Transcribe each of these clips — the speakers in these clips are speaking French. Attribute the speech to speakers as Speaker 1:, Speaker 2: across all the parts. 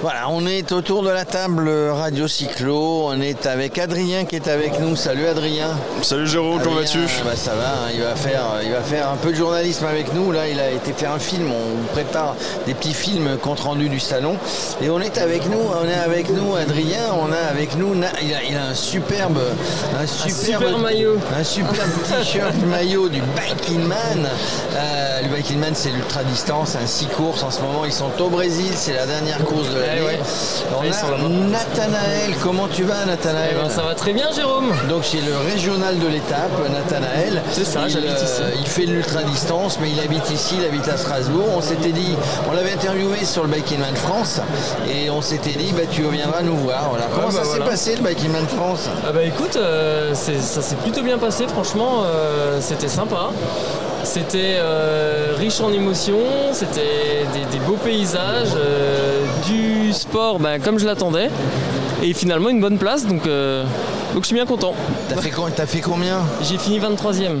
Speaker 1: Voilà, on est autour de la table Radio Cyclo. On est avec Adrien qui est avec nous. Salut Adrien.
Speaker 2: Salut Jérôme, comment vas-tu
Speaker 1: bah, Ça va, hein, il, va faire, il va faire un peu de journalisme avec nous. Là, il a été faire un film. On prépare des petits films compte rendu du salon. Et on est avec nous, on est avec nous Adrien. On a avec nous, il a, un superbe,
Speaker 3: un superbe maillot.
Speaker 1: Un superbe t-shirt maillot du Biking Man. Euh, le Biking Man, c'est l'ultra distance, un six courses. En ce moment, ils sont au Brésil. C'est la dernière course de la on a Nathanaël. Comment tu vas, Nathanaël
Speaker 3: eh ben, Ça va très bien, Jérôme.
Speaker 1: Donc, c'est le régional de l'étape, Nathanaël.
Speaker 3: C'est ça, j'habite ici.
Speaker 1: Euh, il fait de l'ultra-distance, mais il habite ici, il habite à Strasbourg. On s'était dit, on l'avait interviewé sur le Biking Man France, et on s'était dit, bah, tu reviendras nous voir. Voilà. Comment ça bah, s'est passé, le Biking Man France?
Speaker 3: Ah bah écoute, euh, ça s'est plutôt bien passé, franchement, euh, c'était sympa. C'était euh, riche en émotions, c'était des, beaux paysages, euh, sport ben, comme je l'attendais, et finalement une bonne place, donc, euh, donc je suis bien content.
Speaker 1: T'as fait, as fait combien?
Speaker 3: J'ai fini 23e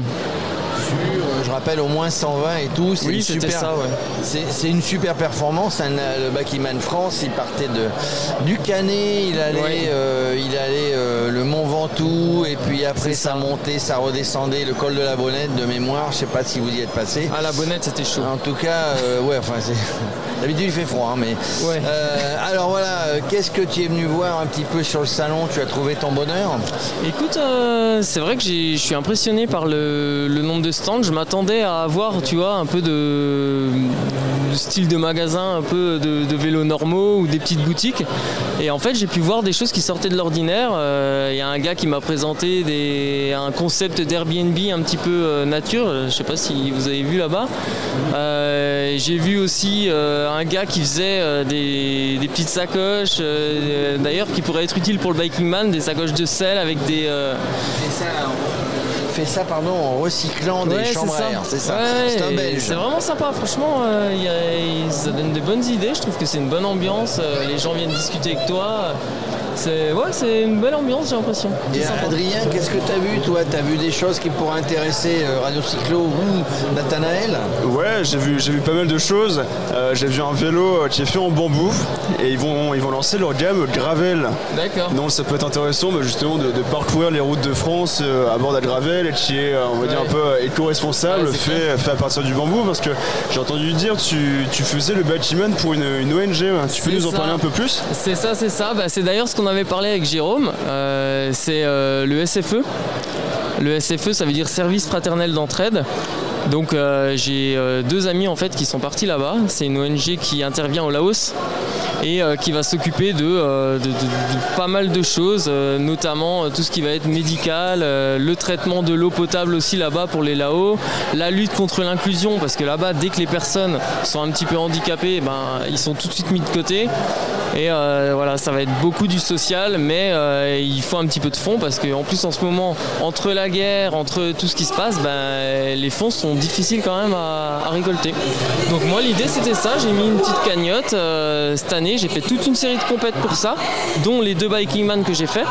Speaker 1: je rappelle, au moins 120 et tout.
Speaker 3: C'est une, super, ça,
Speaker 1: c'est, une super performance. le Bakiman France, il partait de, du Canet, il allait, euh, il allait euh, le Mont Ventoux, et puis après ça. montait, ça redescendait, le col de la Bonnette de mémoire. Je sais pas si vous y êtes passé.
Speaker 3: Ah, la Bonnette, c'était chaud.
Speaker 1: En tout cas, euh, ouais, enfin, c'est. D'habitude, il fait froid, hein, mais. alors voilà, qu'est-ce que tu es venu voir un petit peu sur le salon? Tu as trouvé ton bonheur?
Speaker 3: Écoute, c'est vrai que je suis impressionné par le, le nombre de stands. Je m'attends à avoir, tu vois, un peu de, style de magasin, un peu de, vélos normaux ou des petites boutiques. Et en fait, j'ai pu voir des choses qui sortaient de l'ordinaire. Il euh, y a un gars qui m'a présenté des, un concept d'Airbnb un petit peu euh, nature. Je sais pas si vous avez vu là-bas. Euh, j'ai vu aussi un gars qui faisait des, petites sacoches, d'ailleurs, qui pourraient être utiles pour le biking man, des sacoches de sel avec des
Speaker 1: ça pardon, en recyclant des chambres à air. C'est ça. c'est un belge.
Speaker 3: C'est vraiment sympa. Franchement, euh, ça donne de bonnes idées. Je trouve que c'est une bonne ambiance. Euh, les gens viennent discuter avec toi. C'est ouais, c'est une belle ambiance, j'ai l'impression.
Speaker 1: Et Adrien, qu'est-ce que tu as vu toi? Tu as vu des choses qui pourraient intéresser euh, Radio Cyclo ou Nathanaël?
Speaker 2: Ouais, j'ai vu, j'ai vu pas mal de choses. Euh, j'ai vu un vélo euh, qui est fait en bambou et ils vont, ils vont lancer leur gamme gravel.
Speaker 3: D'accord.
Speaker 2: Donc ça peut être intéressant bah, justement de, parcourir les routes de France à bord de gravel et qui est, on va dire, un peu éco-responsable, fait, fait à partir du bambou parce que j'ai entendu dire tu, tu faisais le bâtiment pour une, ONG. Tu peux nous en parler un peu plus?
Speaker 3: C'est ça, c'est ça. Bah, c'est d'ailleurs ce qu'on avait parlé avec Jérôme, euh, c'est euh, le SFE. Le SFE, ça veut dire Service fraternel d'entraide. Donc euh, j'ai deux amis en fait qui sont partis là-bas. C'est une ONG qui intervient au Laos et qui va s'occuper de, pas mal de choses, notamment tout ce qui va être médical, le traitement de l'eau potable aussi là-bas pour les Laos, la lutte contre l'inclusion parce que là-bas dès que les personnes sont un petit peu handicapées, eh ben, ils sont tout de suite mis de côté. Et euh, voilà, ça va être beaucoup du social, mais euh, il faut un petit peu de fonds parce qu'en plus en ce moment, entre la guerre, entre tout ce qui se passe, ben, les fonds sont difficiles quand même à, récolter. Donc moi l'idée c'était ça, j'ai mis une petite cagnotte euh, cette année, j'ai fait toute une série de compètes pour ça, dont les deux Biking Man que j'ai fait.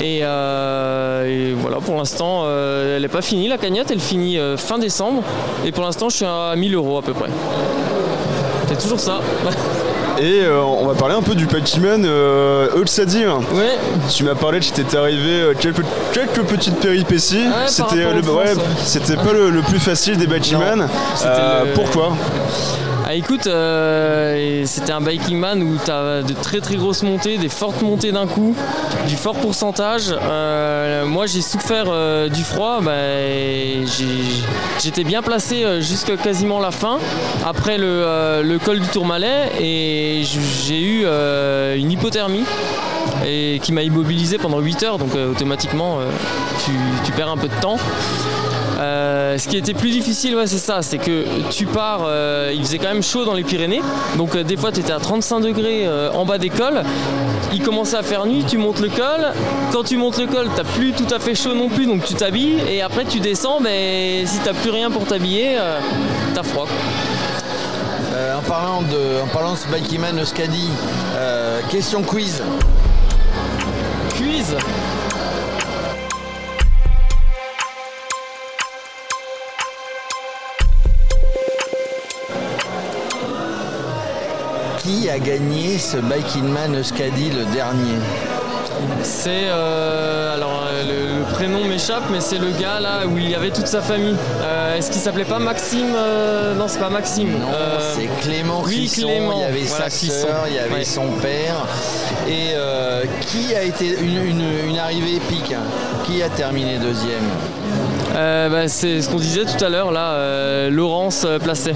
Speaker 3: Et, voilà, pour l'instant, elle n'est pas finie la cagnotte, elle finit fin décembre. Et pour l'instant, je suis à 1000 euros à peu près. C'est toujours ça.
Speaker 2: Et euh, on va parler un peu du Pac-Man euh,
Speaker 3: Ouais.
Speaker 2: Tu m'as parlé que t'étais arrivé euh, quelques, quelques petites péripéties. c'était le, c'était pas le, plus facile des. Euh, pourquoi?
Speaker 3: Ah, écoute, euh, c'était un biking man où tu as de très très grosses montées, des fortes montées d'un coup, du fort pourcentage. Euh, moi j'ai souffert euh, du froid, bah, j'étais bien placé jusqu'à quasiment la fin, après le, col du Tourmalet, et j'ai eu une hypothermie et qui m'a immobilisé pendant 8 heures, donc automatiquement tu, perds un peu de temps. Euh, ce qui était plus difficile, c'est ça, c'est que tu pars, euh, il faisait quand même chaud dans les Pyrénées, donc euh, des fois tu étais à 35 degrés en bas des cols, il commençait à faire nuit, tu montes le col, quand tu montes le col, t'as plus tout à fait chaud non plus, donc tu t'habilles, et après tu descends, mais si t'as plus rien pour t'habiller, t'as froid.
Speaker 1: en, parlant de, en parlant de ce Bikiman Euskadi, question quiz.
Speaker 3: Quiz?
Speaker 1: Qui a gagné ce Bike in Man Euskadi le dernier
Speaker 3: C'est euh, alors euh, le, prénom m'échappe, mais c'est le gars là où il y avait toute sa famille. Euh, est-ce qu'il s'appelait pas Maxime Non, c'est pas Maxime.
Speaker 1: Non, c'est Clément
Speaker 3: oui, Clément.
Speaker 1: Il y avait sa sœur, il y avait son père. Et qui a été une, arrivée épique hein Qui a terminé deuxième
Speaker 3: bah, C'est ce qu'on disait tout à l'heure là, Laurence Placet.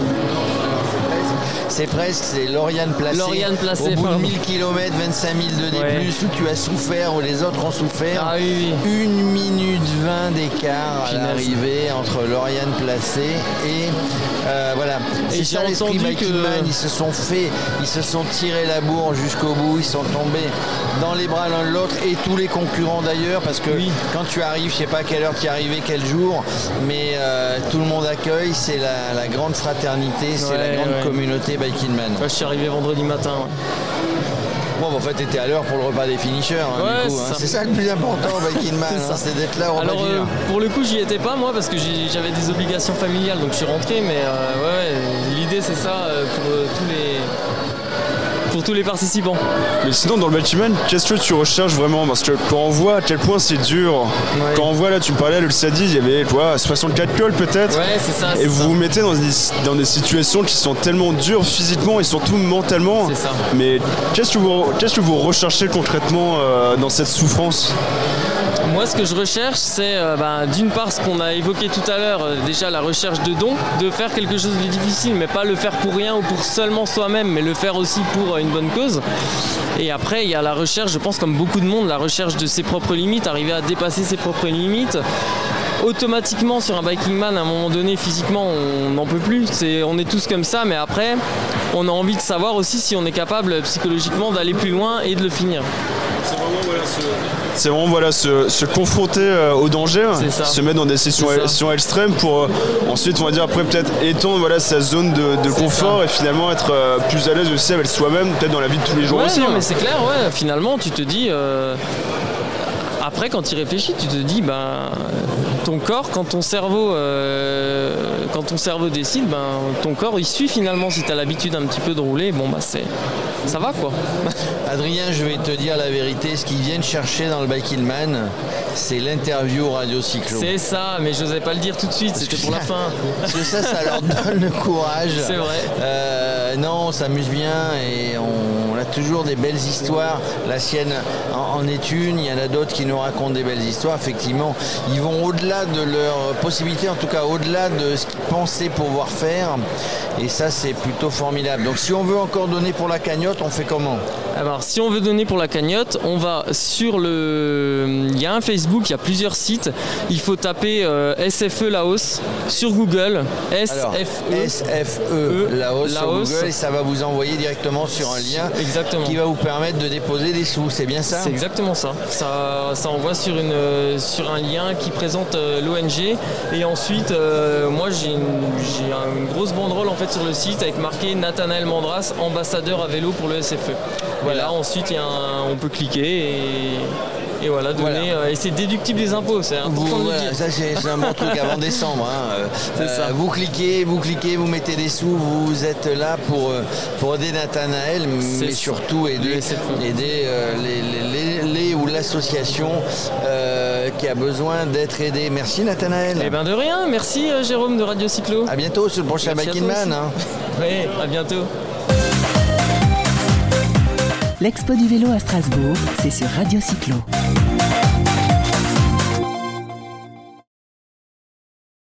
Speaker 1: C'est presque, c'est Lauriane Placé.
Speaker 3: Lauriane Placé.
Speaker 1: Au bout de 1000 km, 25 000 de D+, où tu as souffert, où les autres ont souffert.
Speaker 3: Ah, oui,
Speaker 1: Une minute 20 d'écart à l'arrivée entre Lauriane Placé et euh, voilà. C'est ça l'esprit que... Ils se sont fait, ils se sont tirés la bourre jusqu'au bout, ils sont tombés dans les bras l'un de l'autre et tous les concurrents d'ailleurs parce que quand tu arrives, je sais pas quelle heure tu es arrivé, quel jour, mais euh, tout le monde accueille, c'est la, grande fraternité, c'est la grande communauté Biking Man.
Speaker 3: je suis arrivé vendredi matin.
Speaker 1: Bon, en fait, tu étais à l'heure pour le repas des finishers. Hein, hein. c'est ça le plus important, Biking Man, hein, c'est d'être là au
Speaker 3: Alors, euh, pour le coup, j'y étais pas moi parce que j'avais des obligations familiales, donc je suis rentré. Mais euh, ouais, l'idée c'est ça pour tous les pour tous les participants.
Speaker 2: Mais sinon, dans le bâtiment, qu'est-ce que tu recherches vraiment? Parce que quand on voit à quel point c'est dur, quand on voit là, tu me parlais, le Sadi, il y avait quoi, 64 cols peut-être?
Speaker 3: Ouais, c'est ça.
Speaker 2: Et vous vous mettez dans des, dans des situations qui sont tellement dures physiquement et surtout mentalement.
Speaker 3: C'est ça.
Speaker 2: Mais qu'est-ce que vous, qu'est-ce que vous recherchez concrètement euh, dans cette souffrance?
Speaker 3: Moi, ce que je recherche, c'est euh, bah, d'une part ce qu'on a évoqué tout à l'heure, euh, déjà la recherche de dons, de faire quelque chose de difficile, mais pas le faire pour rien ou pour seulement soi-même, mais le faire aussi pour euh, une bonne cause. Et après, il y a la recherche, je pense comme beaucoup de monde, la recherche de ses propres limites, arriver à dépasser ses propres limites. Automatiquement sur un biking man à un moment donné physiquement on n'en peut plus. On est tous comme ça mais après on a envie de savoir aussi si on est capable psychologiquement d'aller plus loin et de le finir
Speaker 2: c'est vraiment voilà, se, confronter euh, au danger, se mettre dans des situations extrêmes pour euh, ensuite, on va dire, après peut-être étendre voilà, sa zone de, confort et finalement être euh, plus à l'aise aussi avec soi-même, peut-être dans la vie de tous les jours aussi.
Speaker 3: Non, hein. mais c'est clair, ouais, finalement, tu te dis. Après, quand tu réfléchis, tu te dis, ben, ton corps, quand ton cerveau, quand ton cerveau décide, ben, ton corps il suit finalement. Si tu as l'habitude un petit peu de rouler, bon, bah, c'est, ça va quoi.
Speaker 1: Adrien, je vais te dire la vérité, ce qu'ils viennent chercher dans le Bike Man, c'est l'interview Radio Cyclo.
Speaker 3: C'est ça, mais je n'osais pas le dire tout de suite, c'était pour la fin.
Speaker 1: Parce que ça, ça leur donne le courage.
Speaker 3: C'est vrai.
Speaker 1: Euh, non, on s'amuse bien et on, a toujours des belles histoires. La sienne en, est une, il y en a d'autres qui nous racontent des belles histoires. Effectivement, ils vont au-delà de leurs possibilités, en tout cas au-delà de ce qu'ils pensaient pouvoir faire. Et ça, c'est plutôt formidable. Donc si on veut encore donner pour la cagnotte, on fait comment?
Speaker 3: Alors si on veut donner pour la cagnotte, on va sur le... Il y a un Facebook, il y a plusieurs sites. Il faut taper euh, SFE Laos sur Google.
Speaker 1: SFE. SFE Laos, sur Google et ça va vous envoyer directement sur un lien
Speaker 3: exactement.
Speaker 1: qui va vous permettre de déposer des sous. C'est bien ça
Speaker 3: C'est exactement ça. ça. Ça envoie sur, une, sur un lien qui présente euh, l'ONG. Et ensuite, euh, moi j'ai une, une grosse banderole en fait sur le site avec marqué Nathanaël Mandras, ambassadeur à vélo pour le SFE. Voilà, ensuite on peut cliquer et, voilà, donner. Euh, et c'est déductible des impôts, c'est important de dire.
Speaker 1: Ça, c'est un bon truc avant décembre. Hein. Euh, ça. Vous cliquez, vous cliquez, vous mettez des sous, vous êtes là pour, euh, pour aider Nathanaël, mais surtout aider, aider les, les, ou l'association qui a besoin d'être aidée. Merci Nathanaël.
Speaker 3: Eh bien de rien, merci Jérôme de Radio Cyclo.
Speaker 1: À bientôt sur le prochain Biking Man. Hein.
Speaker 3: Oui, à bientôt.
Speaker 4: L'Expo du vélo à Strasbourg, c'est sur Radio Cyclo.